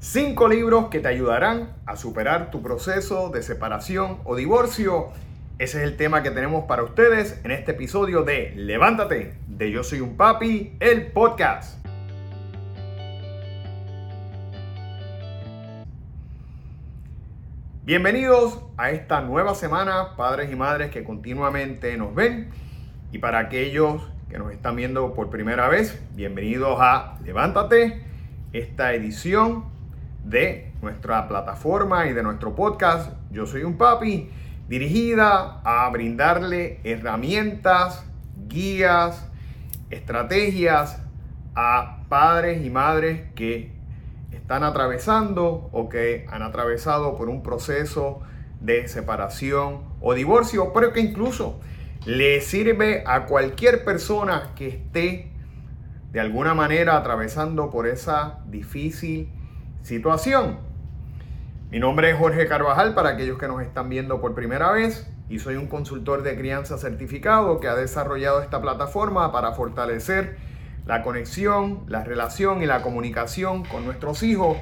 Cinco libros que te ayudarán a superar tu proceso de separación o divorcio. Ese es el tema que tenemos para ustedes en este episodio de Levántate, de Yo Soy un Papi, el podcast. Bienvenidos a esta nueva semana, padres y madres que continuamente nos ven. Y para aquellos que nos están viendo por primera vez, bienvenidos a Levántate, esta edición de nuestra plataforma y de nuestro podcast. Yo Soy un Papi, dirigida a brindarle herramientas, guías, estrategias a padres y madres que están atravesando o que han atravesado por un proceso de separación o divorcio, pero que incluso le sirve a cualquier persona que esté de alguna manera atravesando por esa difícil situación. Mi nombre es Jorge Carvajal para aquellos que nos están viendo por primera vez y soy un consultor de crianza certificado que ha desarrollado esta plataforma para fortalecer la conexión, la relación y la comunicación con nuestros hijos,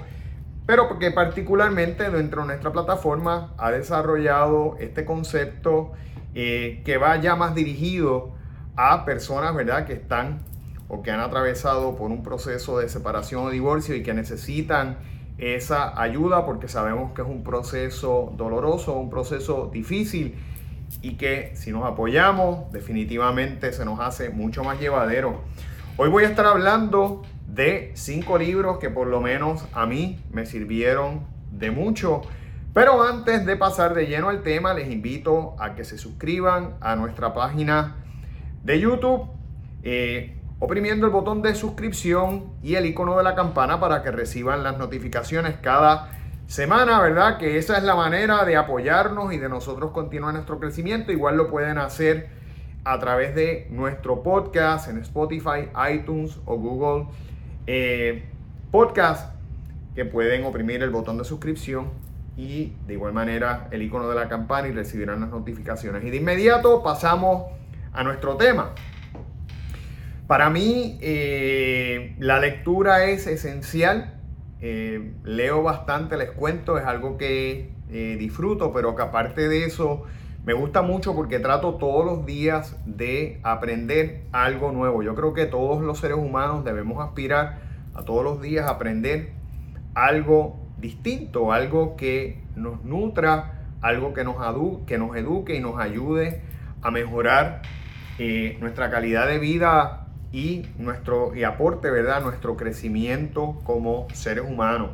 pero porque particularmente dentro de nuestra plataforma ha desarrollado este concepto eh, que va ya más dirigido a personas, ¿verdad?, que están o que han atravesado por un proceso de separación o divorcio y que necesitan esa ayuda porque sabemos que es un proceso doloroso, un proceso difícil y que si nos apoyamos definitivamente se nos hace mucho más llevadero. Hoy voy a estar hablando de cinco libros que por lo menos a mí me sirvieron de mucho. Pero antes de pasar de lleno al tema, les invito a que se suscriban a nuestra página de YouTube. Eh, oprimiendo el botón de suscripción y el icono de la campana para que reciban las notificaciones cada semana, ¿verdad? Que esa es la manera de apoyarnos y de nosotros continuar nuestro crecimiento. Igual lo pueden hacer a través de nuestro podcast en Spotify, iTunes o Google eh, Podcast, que pueden oprimir el botón de suscripción y de igual manera el icono de la campana y recibirán las notificaciones. Y de inmediato pasamos a nuestro tema. Para mí eh, la lectura es esencial. Eh, leo bastante, les cuento, es algo que eh, disfruto, pero que aparte de eso me gusta mucho porque trato todos los días de aprender algo nuevo. Yo creo que todos los seres humanos debemos aspirar a todos los días aprender algo distinto, algo que nos nutra, algo que nos, que nos eduque y nos ayude a mejorar nuestra calidad de vida y, nuestro, y aporte, ¿verdad?, nuestro crecimiento como seres humanos.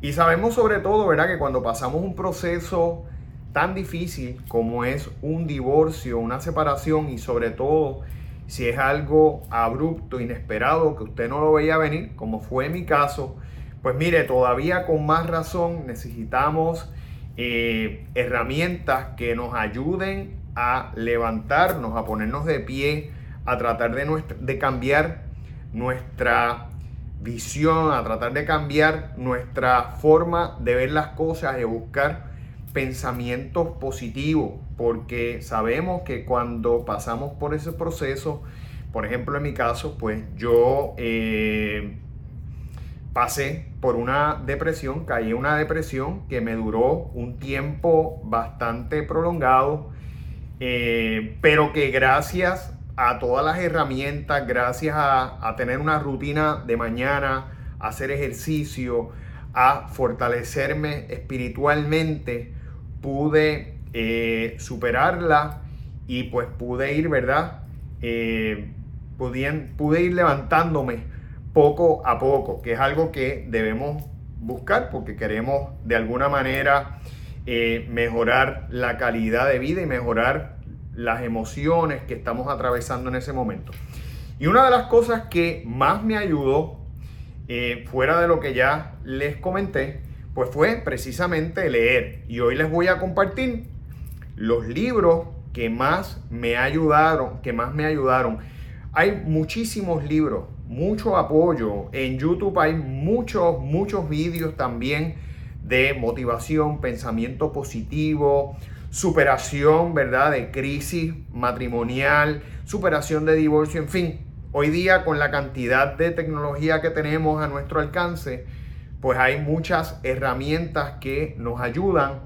Y sabemos sobre todo, ¿verdad?, que cuando pasamos un proceso tan difícil como es un divorcio, una separación y sobre todo si es algo abrupto, inesperado, que usted no lo veía venir, como fue mi caso, pues mire, todavía con más razón necesitamos eh, herramientas que nos ayuden a levantarnos, a ponernos de pie, a tratar de, de cambiar nuestra visión, a tratar de cambiar nuestra forma de ver las cosas y buscar pensamientos positivos, porque sabemos que cuando pasamos por ese proceso, por ejemplo en mi caso, pues yo eh, pasé por una depresión, caí en una depresión que me duró un tiempo bastante prolongado, eh, pero que gracias a todas las herramientas, gracias a, tener una rutina de mañana, hacer ejercicio, a fortalecerme espiritualmente, pude eh, superarla y pues pude ir, ¿verdad? Eh, pude ir levantándome poco a poco, que es algo que debemos buscar porque queremos de alguna manera eh, mejorar la calidad de vida y mejorar las emociones que estamos atravesando en ese momento. Y una de las cosas que más me ayudó, eh, fuera de lo que ya les comenté, pues fue precisamente leer. Y hoy les voy a compartir los libros que más me ayudaron, que más me ayudaron. Hay muchísimos libros, mucho apoyo. En YouTube hay muchos, muchos vídeos también de motivación, pensamiento positivo, superación, ¿verdad? De crisis matrimonial, superación de divorcio, en fin. Hoy día con la cantidad de tecnología que tenemos a nuestro alcance, pues hay muchas herramientas que nos ayudan,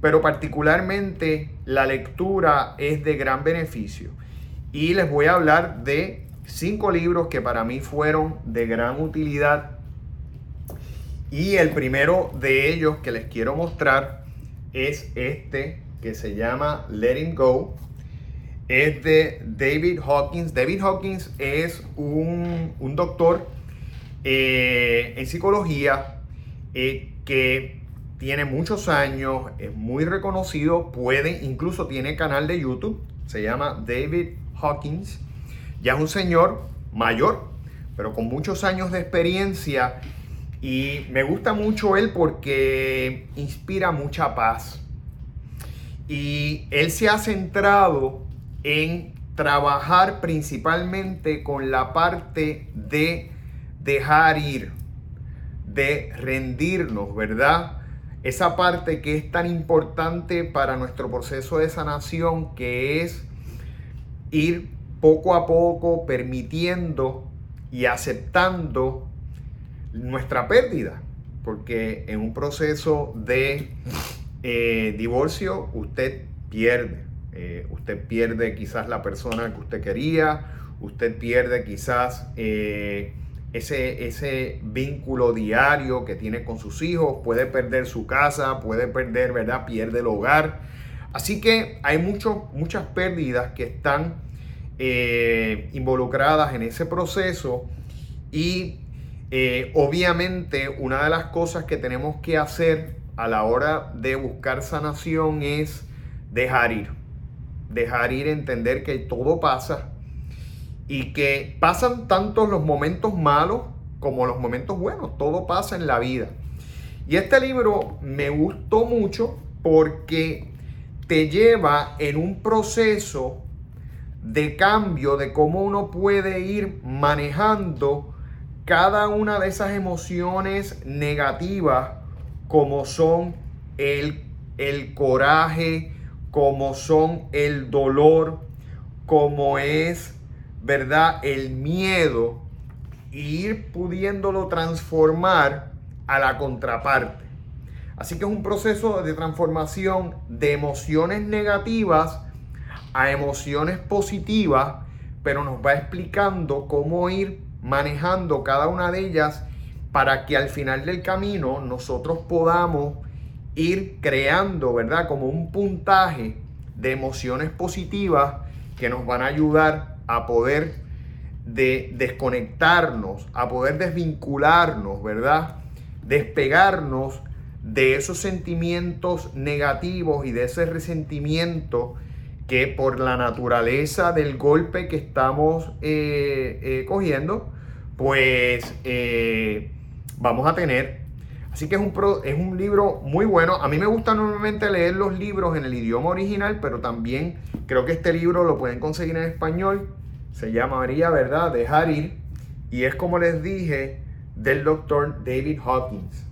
pero particularmente la lectura es de gran beneficio. Y les voy a hablar de cinco libros que para mí fueron de gran utilidad. Y el primero de ellos que les quiero mostrar es este que se llama Letting Go. Es de David Hawkins. David Hawkins es un, doctor eh, en psicología eh, que tiene muchos años, es muy reconocido, puede, incluso tiene canal de YouTube, se llama David Hawkins. Ya es un señor mayor, pero con muchos años de experiencia y me gusta mucho él porque inspira mucha paz. Y él se ha centrado en trabajar principalmente con la parte de dejar ir, de rendirnos, ¿verdad? Esa parte que es tan importante para nuestro proceso de sanación, que es ir poco a poco permitiendo y aceptando nuestra pérdida, porque en un proceso de eh, divorcio usted pierde, eh, usted pierde quizás la persona que usted quería, usted pierde quizás eh, ese, ese vínculo diario que tiene con sus hijos, puede perder su casa, puede perder, ¿verdad? Pierde el hogar. Así que hay muchas pérdidas que están involucradas en ese proceso y obviamente, una de las cosas que tenemos que hacer a la hora de buscar sanación es dejar ir. Dejar ir, entender que todo pasa y que pasan tanto los momentos malos como los momentos buenos. Todo pasa en la vida. Y este libro me gustó mucho porque te lleva en un proceso de cambio de cómo uno puede ir manejando cada una de esas emociones negativas, como son el, el coraje, como son el dolor, como es, ¿verdad? El miedo, ir pudiéndolo transformar a la contraparte. Así que es un proceso de transformación de emociones negativas a emociones positivas, pero nos va explicando cómo ir manejando cada una de ellas para que al final del camino nosotros podamos ir creando, ¿verdad? Como un puntaje de emociones positivas que nos van a ayudar a poder de desconectarnos, a poder desvincularnos, ¿verdad? Despegarnos de esos sentimientos negativos y de ese resentimiento que por la naturaleza del golpe que estamos eh, eh, cogiendo, pues eh, vamos a tener. Así que es un, es un libro muy bueno. A mí me gusta normalmente leer los libros en el idioma original, pero también creo que este libro lo pueden conseguir en español. Se llamaría, ¿verdad? Dejar ir. Y es como les dije, del doctor David Hawkins.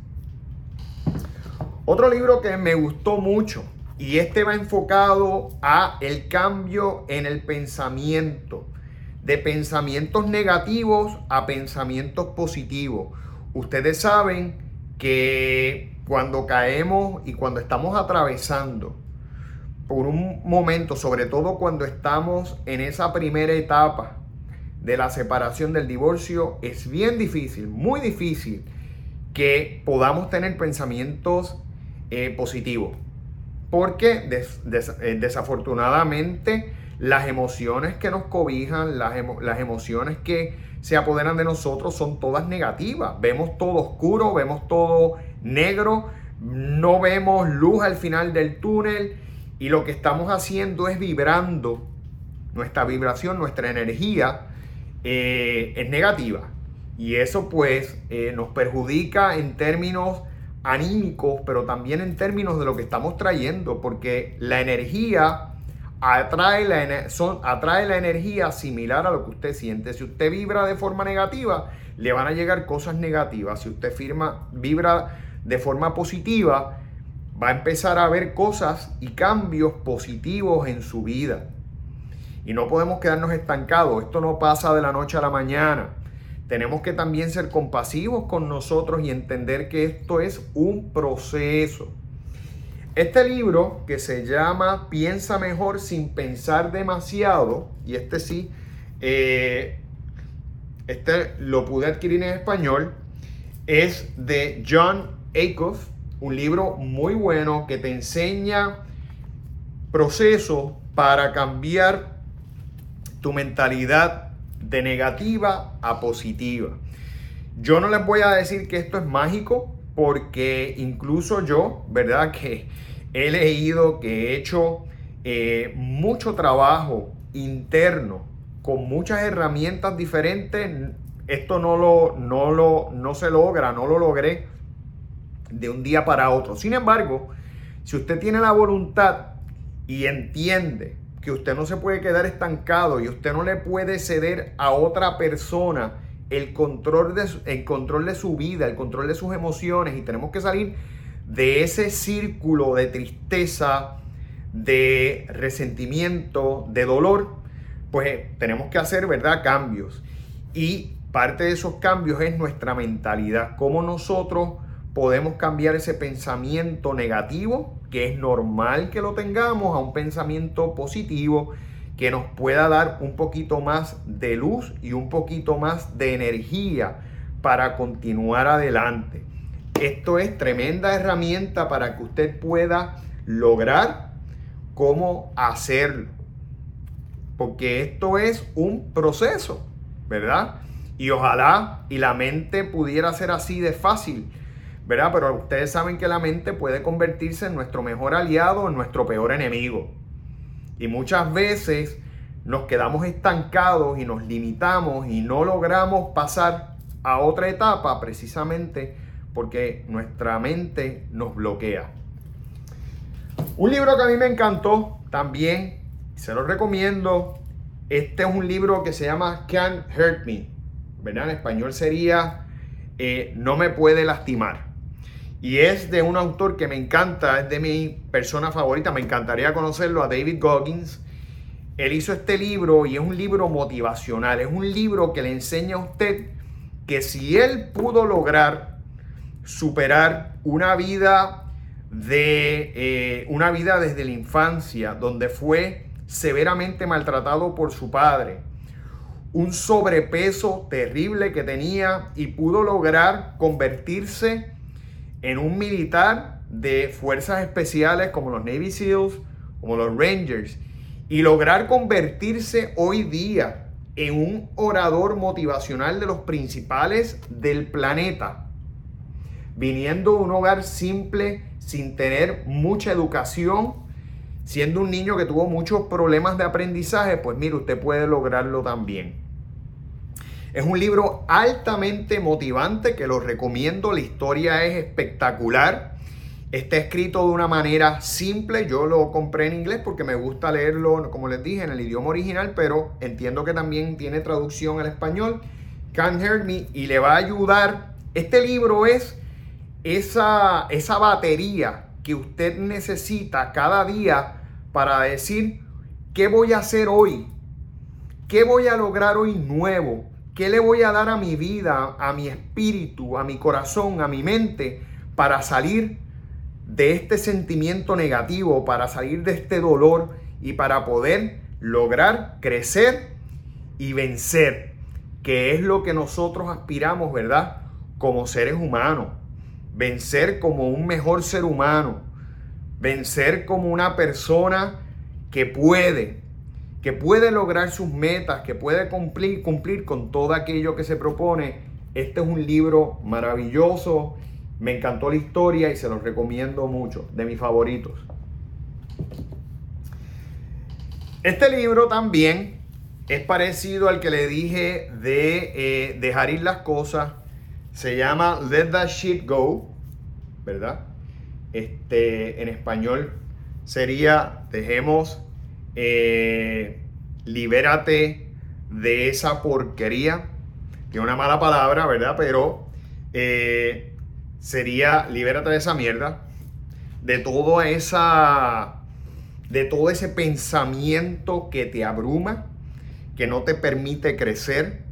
Otro libro que me gustó mucho y este va enfocado a el cambio en el pensamiento, de pensamientos negativos a pensamientos positivos. Ustedes saben que cuando caemos y cuando estamos atravesando por un momento, sobre todo cuando estamos en esa primera etapa de la separación del divorcio, es bien difícil, muy difícil que podamos tener pensamientos eh, positivos. Porque eh, desafortunadamente las emociones que nos cobijan, las, las emociones que se apoderan de nosotros son todas negativas. Vemos todo oscuro, vemos todo negro, no vemos luz al final del túnel y lo que estamos haciendo es vibrando. Nuestra vibración, nuestra energía eh, es negativa. Y eso pues eh, nos perjudica en términos anímicos, pero también en términos de lo que estamos trayendo, porque la energía atrae la, son, atrae la energía similar a lo que usted siente. Si usted vibra de forma negativa, le van a llegar cosas negativas. Si usted firma, vibra de forma positiva, va a empezar a ver cosas y cambios positivos en su vida. Y no podemos quedarnos estancados. Esto no pasa de la noche a la mañana. tenemos que también ser compasivos con nosotros y entender que esto es un proceso. Este libro que se llama Piensa mejor sin pensar demasiado, y este sí, eh, este lo pude adquirir en español, es de John Acuff, un libro muy bueno que te enseña procesos para cambiar tu mentalidad de negativa a positiva. Yo no les voy a decir que esto es mágico porque incluso yo, ¿verdad? Que he leído, que he hecho eh, mucho trabajo interno con muchas herramientas diferentes. Esto no lo, no lo, no se logra, no lo logré de un día para otro. Sin embargo, si usted tiene la voluntad y entiende que usted no se puede quedar estancado y usted no le puede ceder a otra persona el control de, el control de su vida, el control de sus emociones y tenemos que salir de ese círculo de tristeza, de resentimiento, de dolor, pues tenemos que hacer, ¿verdad?, cambios. Y parte de esos cambios es nuestra mentalidad, cómo nosotros podemos cambiar ese pensamiento negativo, que es normal que lo tengamos, a un pensamiento positivo que nos pueda dar un poquito más de luz y un poquito más de energía para continuar adelante. Esto es tremenda herramienta para que usted pueda lograr cómo hacerlo. Porque esto es un proceso, ¿verdad? Y ojalá y la mente pudiera ser así de fácil ¿verdad? Pero ustedes saben que la mente puede convertirse en nuestro mejor aliado o en nuestro peor enemigo. Y muchas veces nos quedamos estancados y nos limitamos y no logramos pasar a otra etapa precisamente porque nuestra mente nos bloquea. Un libro que a mí me encantó también, se lo recomiendo. Este es un libro que se llama Can't Hurt Me, ¿verdad? En español sería eh, No me puede lastimar. Y es de un autor que me encanta, es de mi persona favorita, me encantaría conocerlo, a David Goggins. Él hizo este libro y es un libro motivacional, es un libro que le enseña a usted que si él pudo lograr superar una vida de eh, una vida desde la infancia donde fue severamente maltratado por su padre, un sobrepeso terrible que tenía y pudo lograr convertirse en un militar de fuerzas especiales como los Navy SEALs, como los Rangers, y lograr convertirse hoy día en un orador motivacional de los principales del planeta, viniendo de un hogar simple, sin tener mucha educación, siendo un niño que tuvo muchos problemas de aprendizaje, pues mire, usted puede lograrlo también. Es un libro altamente motivante que lo recomiendo. La historia es espectacular. Está escrito de una manera simple. Yo lo compré en inglés porque me gusta leerlo, como les dije, en el idioma original, pero entiendo que también tiene traducción al español. Can't Hurt Me y le va a ayudar. Este libro es esa, esa batería que usted necesita cada día para decir qué voy a hacer hoy, qué voy a lograr hoy nuevo, ¿Qué le voy a dar a mi vida, a mi espíritu, a mi corazón, a mi mente para salir de este sentimiento negativo, para salir de este dolor y para poder lograr crecer y vencer, que es lo que nosotros aspiramos, ¿verdad? Como seres humanos. Vencer como un mejor ser humano. Vencer como una persona que puede, que puede lograr sus metas, que puede cumplir, cumplir con todo aquello que se propone. Este es un libro maravilloso, me encantó la historia y se los recomiendo mucho, de mis favoritos. Este libro también es parecido al que le dije de eh, dejar ir las cosas. Se llama Let That Shit Go, ¿verdad? Este, en español sería Dejemos eh, libérate de esa porquería, que es una mala palabra, ¿verdad? Pero eh, sería libérate de esa mierda, de esa, de todo ese pensamiento que te abruma, que no te permite crecer,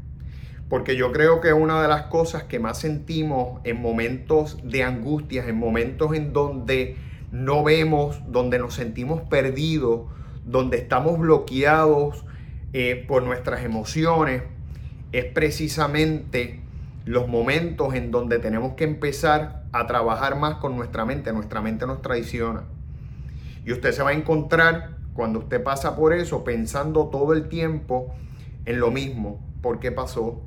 porque yo creo que una de las cosas que más sentimos en momentos de angustias, en momentos en donde no vemos, donde nos sentimos perdidos, donde estamos bloqueados eh, por nuestras emociones, es precisamente los momentos en donde tenemos que empezar a trabajar más con nuestra mente. Nuestra mente nos traiciona. Y usted se va a encontrar cuando usted pasa por eso pensando todo el tiempo en lo mismo. ¿Por qué pasó?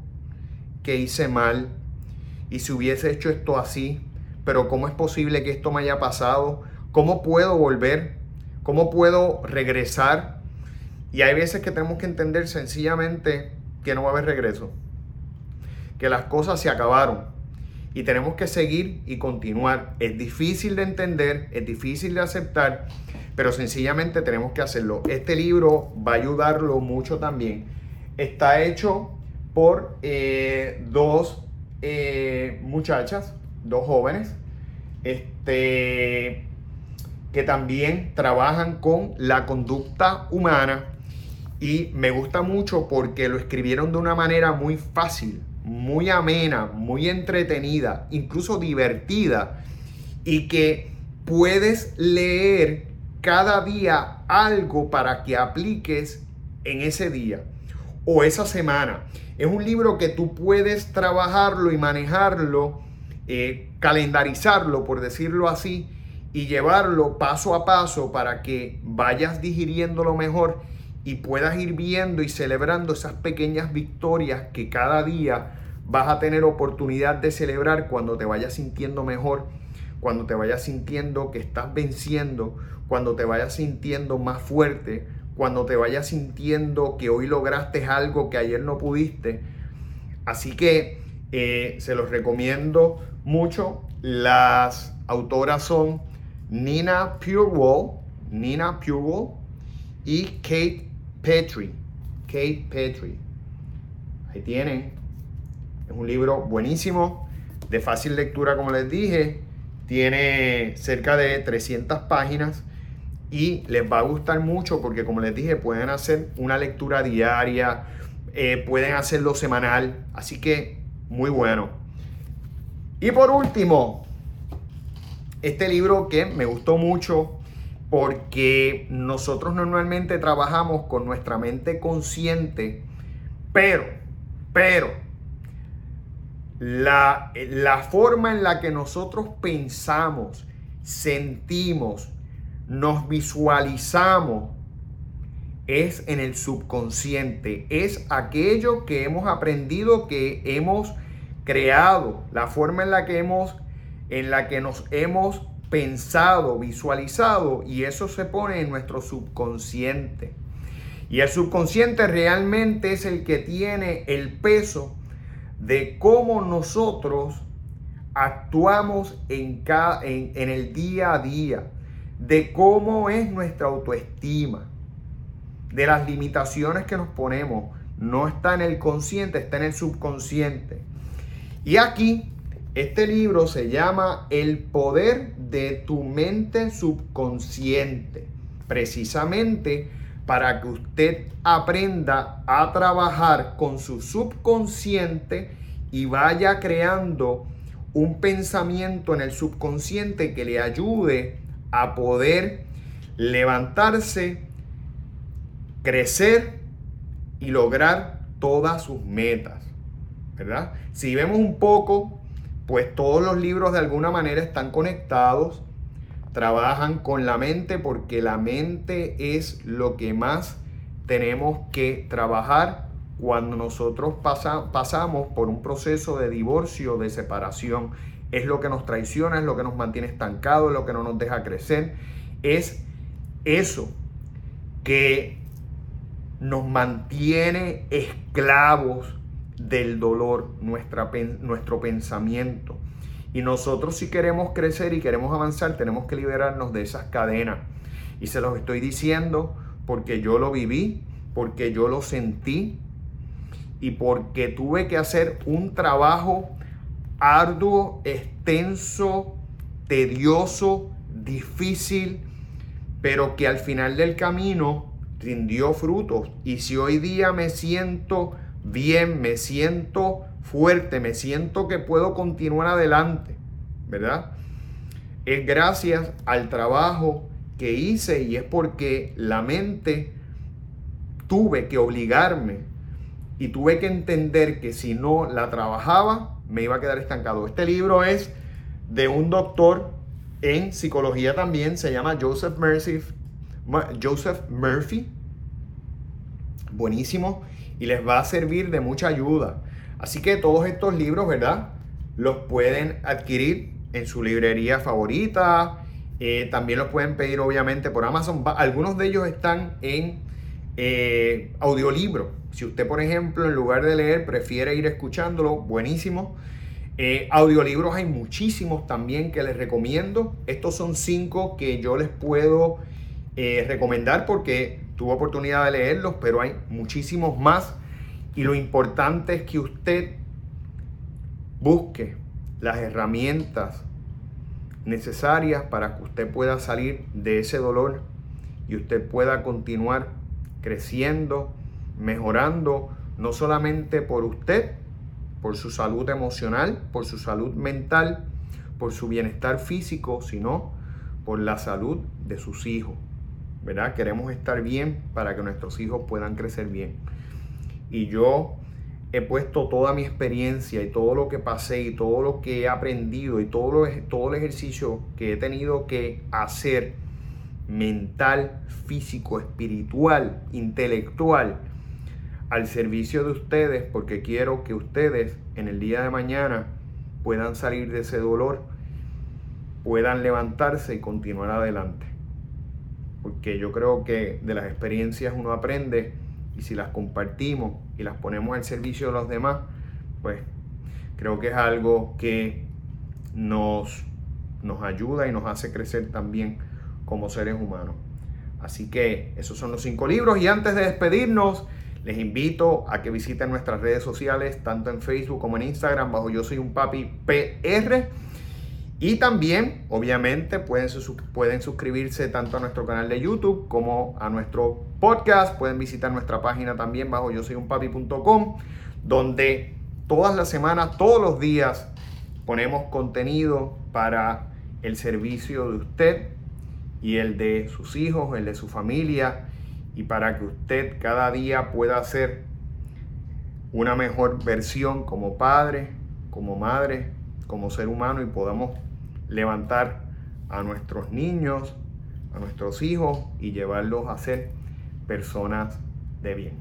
¿Qué hice mal? ¿Y si hubiese hecho esto así? Pero ¿cómo es posible que esto me haya pasado? ¿Cómo puedo volver? ¿Cómo puedo regresar? Y hay veces que tenemos que entender sencillamente que no va a haber regreso que las cosas se acabaron y tenemos que seguir y continuar. Es difícil de entender, es difícil de aceptar, pero sencillamente tenemos que hacerlo. Este libro va a ayudarlo mucho también. Está hecho por eh, dos eh, muchachas, dos jóvenes, este, que también trabajan con la conducta humana y me gusta mucho porque lo escribieron de una manera muy fácil muy amena, muy entretenida, incluso divertida, y que puedes leer cada día algo para que apliques en ese día o esa semana. Es un libro que tú puedes trabajarlo y manejarlo, eh, calendarizarlo, por decirlo así, y llevarlo paso a paso para que vayas digiriéndolo mejor y puedas ir viendo y celebrando esas pequeñas victorias que cada día vas a tener oportunidad de celebrar cuando te vayas sintiendo mejor, cuando te vayas sintiendo que estás venciendo, cuando te vayas sintiendo más fuerte, cuando te vayas sintiendo que hoy lograste algo que ayer no pudiste. Así que eh, se los recomiendo mucho. Las autoras son Nina Purewall, Nina Purewall y Kate Petrie. Kate Petrie. Ahí tienen. Es un libro buenísimo, de fácil lectura, como les dije. Tiene cerca de 300 páginas y les va a gustar mucho porque, como les dije, pueden hacer una lectura diaria, eh, pueden hacerlo semanal. Así que, muy bueno. Y por último, este libro que me gustó mucho porque nosotros normalmente trabajamos con nuestra mente consciente, pero, pero, la, la forma en la que nosotros pensamos, sentimos, nos visualizamos, es en el subconsciente, es aquello que hemos aprendido, que hemos creado, la forma en la que hemos en la que nos hemos pensado, visualizado y eso se pone en nuestro subconsciente. Y el subconsciente realmente es el que tiene el peso de cómo nosotros actuamos en, cada, en, en el día a día, de cómo es nuestra autoestima, de las limitaciones que nos ponemos. No está en el consciente, está en el subconsciente. Y aquí este libro se llama El poder de tu mente subconsciente, precisamente para que usted aprenda a trabajar con su subconsciente y vaya creando un pensamiento en el subconsciente que le ayude a poder levantarse, crecer y lograr todas sus metas, ¿verdad? Si vemos un poco pues todos los libros de alguna manera están conectados, trabajan con la mente porque la mente es lo que más tenemos que trabajar cuando nosotros pasamos por un proceso de divorcio, de separación. Es lo que nos traiciona, es lo que nos mantiene estancados, es lo que no nos deja crecer. Es eso que nos mantiene esclavos del dolor, nuestro pensamiento. Y nosotros si queremos crecer y queremos avanzar, tenemos que liberarnos de esas cadenas. Y se los estoy diciendo porque yo lo viví, porque yo lo sentí y porque tuve que hacer un trabajo arduo, extenso, tedioso, difícil, pero que al final del camino rindió frutos. Y si hoy día me siento bien, me siento fuerte, me siento que puedo continuar adelante, ¿verdad? Es gracias al trabajo que hice y es porque la mente tuve que obligarme y tuve que entender que si no la trabajaba, me iba a quedar estancado. Este libro es de un doctor en psicología también, se llama Joseph Murphy. Joseph Murphy. Buenísimo y les va a servir de mucha ayuda. Así que todos estos libros, ¿verdad? Los pueden adquirir en su librería favorita. Eh, también los pueden pedir obviamente por Amazon. Algunos de ellos están en eh, audiolibro. Si usted, por ejemplo, en lugar de leer, prefiere ir escuchándolo, buenísimo. Eh, audiolibros hay muchísimos también que les recomiendo. Estos son cinco que yo les puedo recomendar porque tuve oportunidad de leerlos, pero hay muchísimos más. Y lo importante es que usted busque las herramientas necesarias para que usted pueda salir de ese dolor y usted pueda continuar creciendo, mejorando, no solamente por usted, por su salud emocional, por su salud mental, por su bienestar físico, sino por la salud de sus hijos. ¿Verdad? Queremos estar bien para que nuestros hijos puedan crecer bien. Y yo he puesto toda mi experiencia y todo lo que pasé y todo lo que he aprendido y todo, lo, todo el ejercicio que he tenido que hacer mental, físico, espiritual, intelectual al servicio de ustedes porque quiero que ustedes en el día de mañana puedan salir de ese dolor, puedan levantarse y continuar adelante porque yo creo que de las experiencias uno aprende y si las compartimos y las ponemos al servicio de los demás, pues creo que es algo que nos, nos ayuda y nos hace crecer también como seres humanos. Así que esos son los cinco libros y antes de despedirnos, les invito a que visiten nuestras redes sociales, tanto en Facebook como en Instagram, bajo Yo Soy un Papi PR. Y también, obviamente, pueden, pueden suscribirse tanto a nuestro canal de YouTube como a nuestro podcast. Pueden visitar nuestra página también bajo yo soy un papi.com, donde todas las semanas, todos los días, ponemos contenido para el servicio de usted y el de sus hijos, el de su familia, y para que usted cada día pueda ser una mejor versión como padre, como madre, como ser humano y podamos levantar a nuestros niños, a nuestros hijos y llevarlos a ser personas de bien.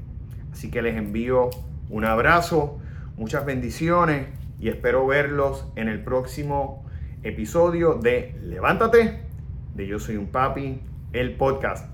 Así que les envío un abrazo, muchas bendiciones y espero verlos en el próximo episodio de Levántate, de Yo Soy un Papi, el podcast.